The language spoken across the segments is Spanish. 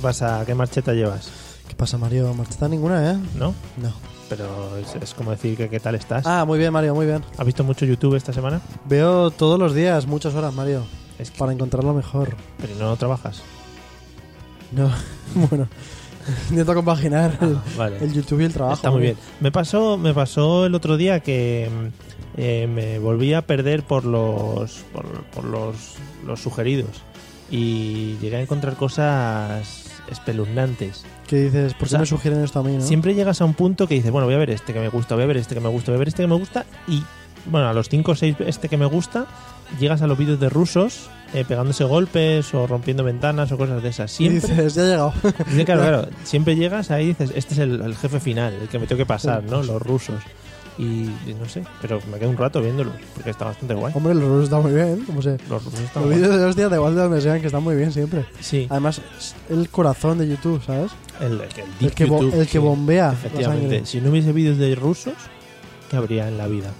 ¿Qué pasa? ¿Qué marcheta llevas? ¿Qué pasa, Mario? ¿Marcheta ninguna, eh? ¿No? No. Pero es, es como decir que qué tal estás. Ah, muy bien, Mario, muy bien. ¿Has visto mucho YouTube esta semana? Veo todos los días, muchas horas, Mario, Es que, para encontrarlo mejor. pero no trabajas. No, bueno, intento compaginar el, Vale. el YouTube y el trabajo. Está muy bien. Me pasó, me pasó el otro día que mm, eh, me volví a perder por los por, por los, los sugeridos y llegué a encontrar cosas espeluznantes. ¿Qué dices? ¿Por O qué sea, me sugieren esto a mí, no? Siempre llegas a un punto que dices, bueno, voy a ver este que me gusta, voy a ver este que me gusta, voy a ver este que me gusta y bueno, a los 5 o 6 este que me gusta, llegas a los vídeos de rusos eh, pegándose golpes o rompiendo ventanas o cosas de esas. Y Siempre dices, ya he llegado. Dice, claro, claro, siempre llegas ahí y dices, este es el, el jefe final, el que me tengo que pasar, ¿no? Los rusos. Y, y no sé, pero me quedo un rato viéndolo, porque está bastante guay. Hombre, los rusos están muy bien. Como se... Los rusos están Los guay. vídeos de hostia, de donde sean, que están muy bien siempre. Sí, Además, es el corazón de YouTube, ¿sabes? el, el, el deep que, bo- YouTube, el que sí, bombea la Efectivamente, si no hubiese vídeos de rusos, ¿qué habría en la vida?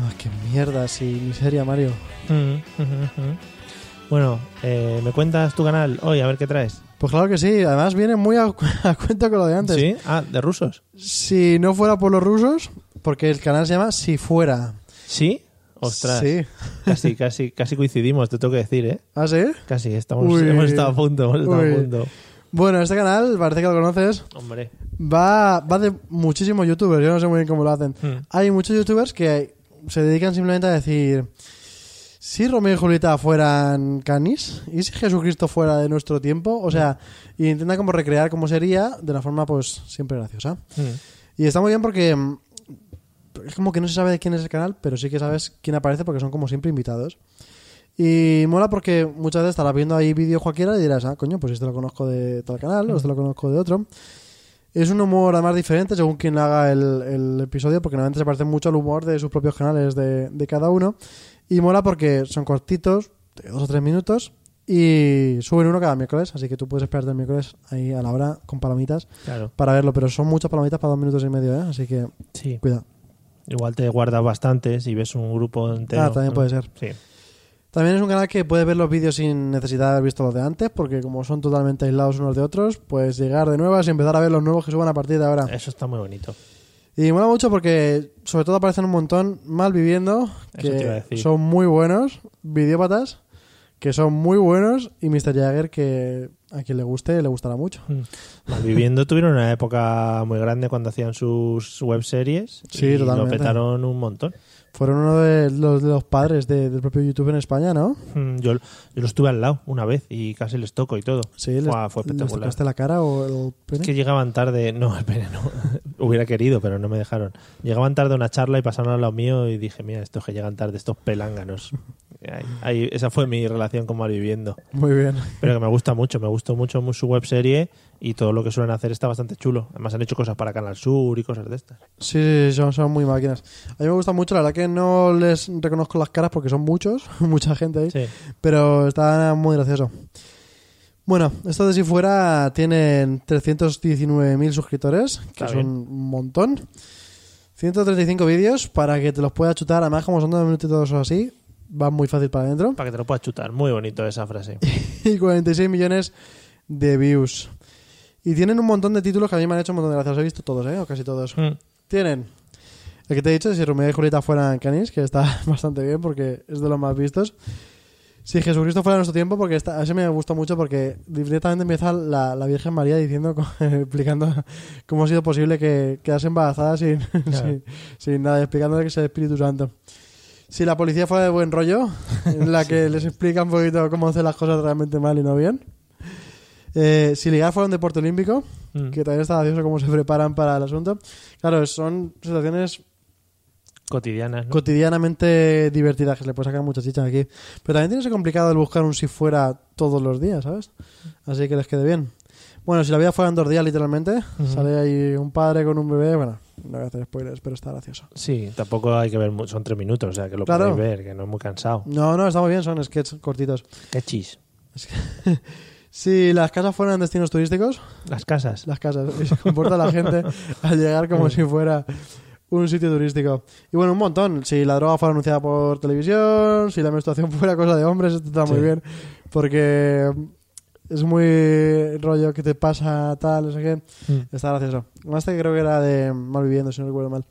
Ah, qué mierda, sí, miseria, Mario. Bueno, eh, ¿me cuentas tu canal hoy? A ver qué traes. Pues claro que sí, además viene muy a, a cuenta con lo de antes. ¿Sí? Ah, ¿de rusos? Si no fuera por los rusos, porque el canal se llama Si Fuera. ¿Sí? Ostras, Sí. casi, casi, casi coincidimos, te tengo que decir, ¿eh? ¿Ah, sí? Casi, estamos, Uy. hemos estado a punto, hemos estado Uy. a punto. Bueno, este canal, parece que lo conoces, Hombre. va, va de muchísimos youtubers, yo no sé muy bien cómo lo hacen. Mm. Hay muchos youtubers que se dedican simplemente a decir, si Romeo y Julieta fueran canis, y si Jesucristo fuera de nuestro tiempo, o sea, y intentan como recrear cómo sería de una forma pues siempre graciosa. Mm. Y está muy bien porque es como que no se sabe de quién es el canal, pero sí que sabes quién aparece porque son como siempre invitados. Y mola porque muchas veces estarás viendo ahí vídeo cualquiera y dirás, ah, coño, pues este lo conozco de tal canal o este lo conozco de otro. Es un humor además diferente según quien haga el, el episodio, porque normalmente se parece mucho al humor de sus propios canales de, de cada uno. Y mola porque son cortitos, de dos o tres minutos, y suben uno cada miércoles, así que tú puedes esperarte el miércoles ahí a la hora con palomitas Claro, para verlo, pero son muchas palomitas para dos minutos y medio, ¿eh? así que sí. cuidado. Igual te guardas bastante si ves un grupo entero. Ah, también puede ser. Sí. También es un canal que puedes ver los vídeos sin necesidad de haber visto los de antes, porque como son totalmente aislados unos de otros, pues llegar de nuevas y empezar a ver los nuevos que suban a partir de ahora. Eso está muy bonito. Y mola mucho porque sobre todo aparecen un montón mal viviendo, que son muy buenos, videópatas, que son muy buenos, y Mr. Jagger, que a quien le guste, le gustará mucho. Viviendo tuvieron una época muy grande cuando hacían sus web series. Sí, y totalmente. Lo petaron un montón. Fueron uno de los, de los padres de- del propio YouTube en España, ¿no? Mm, Yo, yo lo estuve al lado una vez y casi les toco y todo. Sí, les, fue les espectacular. tocaste la cara o el pene. Es que llegaban tarde, no, espera, no, hubiera querido, pero no me dejaron. Llegaban tarde a una charla y pasaron al lado mío y dije, mira, estos que llegan tarde, estos pelánganos. Ahí- ahí- esa fue mi relación con Malviviendo. Muy bien. Pero que me gusta mucho, me gustó mucho su web serie y todo lo que suelen hacer está bastante chulo. Además han hecho cosas para Canal Sur y cosas de estas. Sí, sí, sí, son, son muy máquinas. A mí me gusta mucho, la verdad que no les reconozco las caras porque son muchos, mucha gente ahí, Sí. pero está muy gracioso. Bueno, esto de si fuera tienen 319.000 suscriptores, que bien. un montón. 135 vídeos para que te los puedas chutar, además como son dos minutitos o así, va muy fácil para adentro. Para que te lo puedas chutar. Muy bonito esa frase. y 46 millones de views. Y tienen un montón de títulos que a mí me han hecho un montón de gracias. Los he visto todos, ¿eh? O casi todos. Mm. Tienen el que te he dicho, si Romeo y Julieta fueran canis, que está bastante bien porque es de los más vistos. Si Jesucristo fuera nuestro tiempo, porque está, a ese me gustó mucho porque directamente empieza la, la Virgen María diciendo, explicando cómo ha sido posible que quedase embarazada sin, sin, sin nada, explicándole que es el Espíritu Santo. Si la policía fuera de buen rollo, en la que les explica un poquito cómo hacer las cosas realmente mal y no bien. Eh, si ligar fuera un deporte olímpico, Mm. que también está gracioso cómo se preparan para el asunto. Claro, son situaciones Cotidianas, ¿no? cotidianamente divertidas que se le puede sacar mucha chicha aquí. Pero también tiene que ser complicado el buscar un si fuera todos los días, ¿sabes? Así que les quede bien. Bueno, si la vida fuera en dos días, literalmente, sale ahí un padre con un bebé. Bueno, no voy a hacer spoilers, pero está gracioso. Sí, tampoco hay que ver. Son tres minutos, o sea que lo Claro. podéis ver, que no es muy cansado. No, no, está muy bien, son sketches cortitos. Qué chis. Si las casas fueran destinos turísticos, Las casas. las casas, y se comporta la gente al llegar como si fuera un sitio turístico. Y bueno, un montón. Si la droga fuera anunciada por televisión, si la menstruación fuera cosa de hombres, esto está muy Sí. bien. Porque es muy rollo que te pasa tal, no sé qué. Mm. Está gracioso. Más que creo que era de Malviviendo, si no recuerdo mal.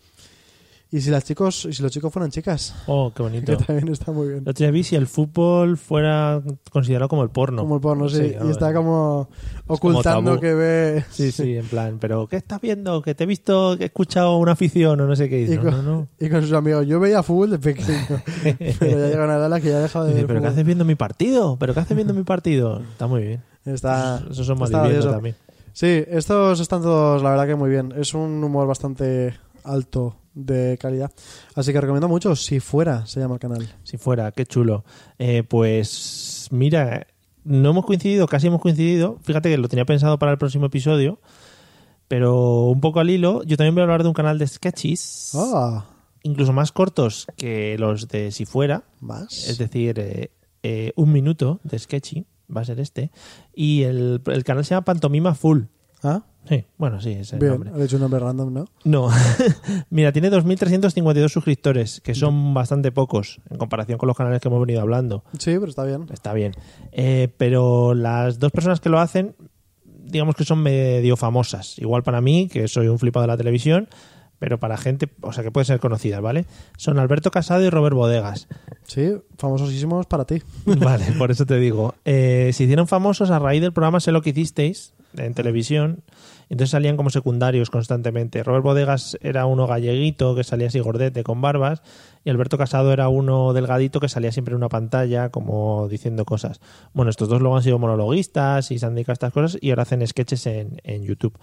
Y si las chicos, y si los chicos fueran chicas, Oh, qué que bonito. también está muy bien. Otro día vi si el fútbol fuera considerado como el porno. Como el porno, sí. y está como ocultando que ve. Sí, sí, en plan, pero ¿qué estás viendo? Que te he visto, que he escuchado una afición o no sé qué. Y no, con, no, no. y con sus amigos. Yo veía fútbol de pequeño. pero ya llega una edad en la que ya ha dejado de ver pero ¿qué haces viendo mi partido? ¿Pero qué haces viendo mi partido? Está muy bien. Está, Esos son más también. Sí, estos están todos, la verdad que muy bien. Es un humor bastante alto de calidad. Así que recomiendo mucho. Si fuera, se llama el canal. Si fuera, qué chulo. Eh, pues mira, no hemos coincidido, casi hemos coincidido. Fíjate que lo tenía pensado para el próximo episodio, pero un poco al hilo. Yo también voy a hablar de un canal de sketches, Ah, incluso más cortos que los de Si fuera, más. es decir, eh, eh, un minuto de sketchy, va a ser este. Y el, el canal se llama Pantomima Full. Ah, Sí, bueno, sí, es el bien. nombre. He hecho un nombre random, ¿no? No, mira, tiene 2.352 suscriptores, que son bastante pocos en comparación con los canales que hemos venido hablando. Sí, pero está bien. Está bien. Eh, pero las dos personas que lo hacen, digamos que son medio famosas. Igual para mí, que soy un flipado de la televisión, pero para gente, o sea, que puede ser conocidas, ¿vale? Son Alberto Casado y Robert Bodegas. Sí, famosísimos para ti. Vale, por eso te digo. Eh, se hicieron famosos a raíz del programa Sé lo que hicisteis en televisión. Entonces salían como secundarios constantemente. Robert Bodegas era uno galleguito que salía así gordete con barbas y Alberto Casado era uno delgadito que salía siempre en una pantalla como diciendo cosas. Bueno, estos dos luego han sido monologuistas y se han dedicado a estas cosas y ahora hacen sketches en, en YouTube.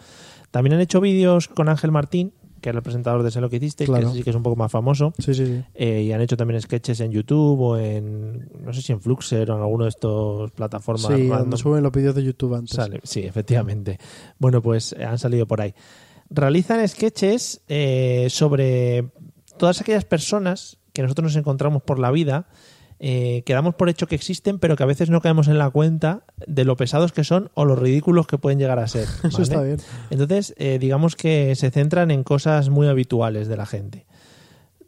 También han hecho vídeos con Ángel Martín, que era el presentador de Sé lo que hicisteis, Claro. que sí que es un poco más famoso. Sí, sí, sí. Eh, y han hecho también sketches en YouTube o en, no sé si en Fluxer o en alguno de estos plataformas Sí, cuando suben los vídeos de YouTube antes. Sale, sí, efectivamente. Bueno, pues han salido por ahí. Realizan sketches eh, sobre todas aquellas personas que nosotros nos encontramos por la vida, eh, que damos por hecho que existen, pero que a veces no caemos en la cuenta de lo pesados que son o los ridículos que pueden llegar a ser. Eso está bien. Entonces, eh, digamos que se centran en cosas muy habituales de la gente.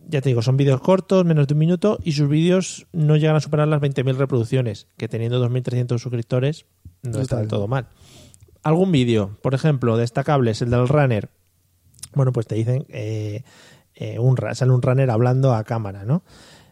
Ya te digo, son vídeos cortos, menos de un minuto, y sus vídeos no llegan a superar las 20.000 reproducciones, que teniendo 2.300 suscriptores no Está está del todo mal. Algún vídeo, por ejemplo, destacable es el del runner. Bueno, pues te dicen, eh, eh, un, sale un runner hablando a cámara, ¿no?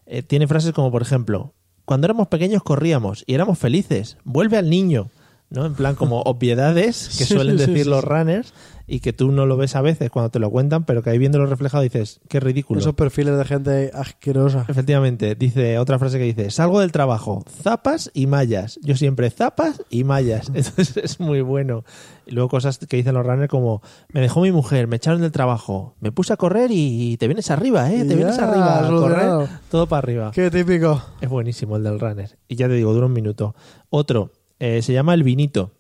Eh, tiene frases como, por ejemplo, cuando éramos pequeños corríamos y éramos felices, vuelve al niño, ¿no? En plan como obviedades que suelen sí, decir sí, los runners y que tú no lo ves a veces cuando te lo cuentan, pero que ahí viéndolo reflejado dices, qué ridículo. Esos perfiles de gente asquerosa. Efectivamente, dice otra frase que dice, salgo del trabajo, zapas y mallas. Yo siempre zapas y mallas. Entonces es muy bueno. Y luego cosas que dicen los runners como, me dejó mi mujer, me echaron del trabajo, me puse a correr y te vienes arriba, ¿eh? Te vienes arriba a correr, todo para arriba. Qué típico. Es buenísimo el del runner. Y ya te digo, dura un minuto. Otro, eh, se llama El Vinito.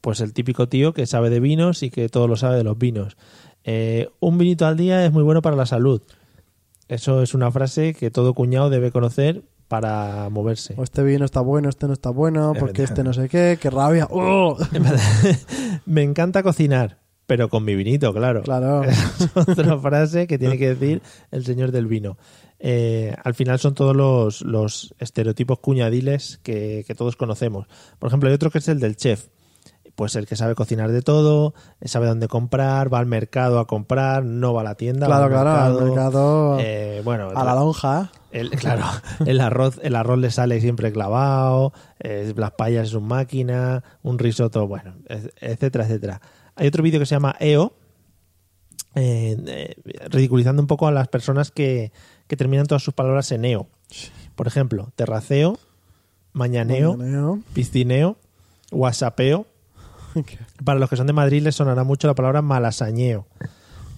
Pues el típico tío que sabe de vinos y que todo lo sabe de los vinos. Eh, un vinito al día es muy bueno para la salud. Eso es una frase que todo cuñado debe conocer para moverse. O este vino está bueno, este no está bueno, porque este no sé qué, qué rabia. ¡Oh! Me encanta cocinar, pero con mi vinito, claro. Claro. Es otra frase que tiene que decir el señor del vino. Eh, al final son todos los, los estereotipos cuñadiles que, que todos conocemos. Por ejemplo, hay otro que es el del chef. Pues el que sabe cocinar de todo, sabe dónde comprar, va al mercado a comprar, no va a la tienda. va Claro, al claro, al mercado, Eh, bueno, a la lonja. El, claro, el arroz, el arroz le sale siempre clavado, eh, las payas es un máquina, un risotto, bueno, et- etcétera, etcétera. Hay otro vídeo que se llama EO, eh, eh, ridiculizando un poco a las personas que, que terminan todas sus palabras en EO. Por ejemplo, terraceo, mañaneo, Mañaneo. piscineo, whatsappeo. Para los que son de Madrid les sonará mucho la palabra malasañeo,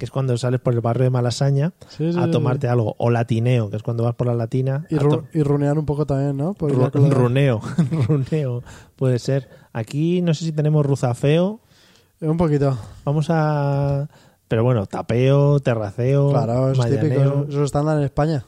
que es cuando sales por el barrio de Malasaña Sí, sí, a tomarte sí. algo. O latineo, que es cuando vas por la latina. Y, ru- runear un poco también, ¿no? Ru- runeo, runeo, puede ser. Aquí no sé si tenemos ruzafeo. Un poquito. Vamos a. Pero bueno, tapeo, terraceo, Claro, eso es típico. Eso, eso es estándar en España.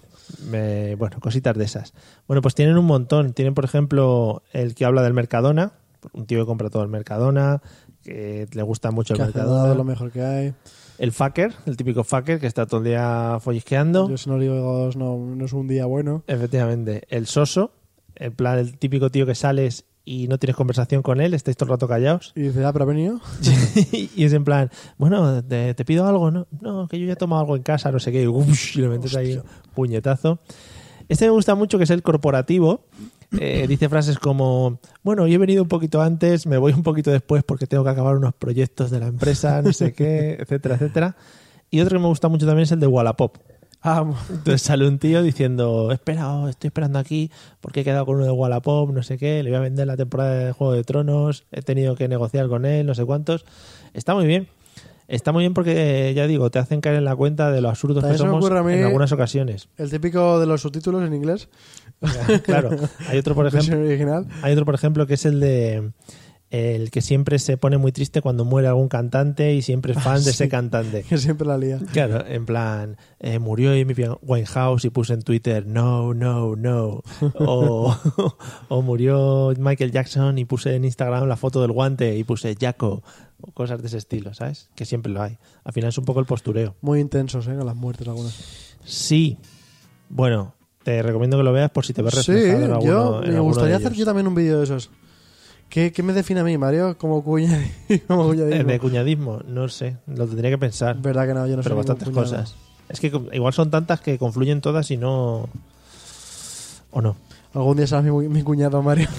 bueno, cositas de esas. Bueno, pues tienen un montón. Tienen, por ejemplo, el que habla del Mercadona, un tío que compra todo el Mercadona, que le gusta mucho el Que Mercadona. lo mejor que hay. El fucker, el típico fucker que está todo el día follisqueando. Yo si no digo no, no es un día bueno. Efectivamente. El soso, en plan, el típico tío que sales y no tienes conversación con él, estáis todo el rato callados. Y dice, ah, pero ha venido. y es en plan, bueno, te, te pido algo, ¿no? No, que yo ya he tomado algo en casa, no sé qué. Y, le metes ahí puñetazo. Este me gusta mucho, que es el corporativo. Eh, dice frases como, bueno, yo he venido un poquito antes, me voy un poquito después porque tengo que acabar unos proyectos de la empresa, no sé qué, etcétera, etcétera. Y otro que me gusta mucho también es el de Wallapop. Ah, Entonces sale un tío diciendo, espera, oh, estoy esperando aquí porque he quedado con uno de Wallapop, no sé qué, le voy a vender la temporada de Juego de Tronos, he tenido que negociar con él, no sé cuántos. Está muy bien. Está muy bien porque, ya digo, te hacen caer en la cuenta de lo absurdos que somos en algunas ocasiones. el típico de los subtítulos en inglés. claro. Hay otro, por ejemplo, original. hay otro, por ejemplo, que es el de el que siempre se pone muy triste cuando muere algún cantante y siempre es fan de ese cantante. Que siempre la lía. Claro, en plan, eh, murió Amy Winehouse y puse en Twitter, no, no, no. O, o murió Michael Jackson y puse en Instagram la foto del guante y puse Jaco. O cosas de ese estilo, ¿sabes? Que siempre lo hay. Al final es un poco el postureo. Muy intensos, ¿eh? Con las muertes algunas. Sí. Bueno, te recomiendo que lo veas por si te ves Sí, reflejado en alguno, yo en me gustaría hacer yo también un vídeo de esos. ¿Qué, qué me define a mí, Mario? Como, cuña, como cuñadismo. De cuñadismo, no sé. Lo tendría que pensar. Verdad que no, yo no pero soy bastantes cosas. Es que igual son tantas que confluyen todas y no... ¿O no? Algún día serás mi, mi cuñado, Mario.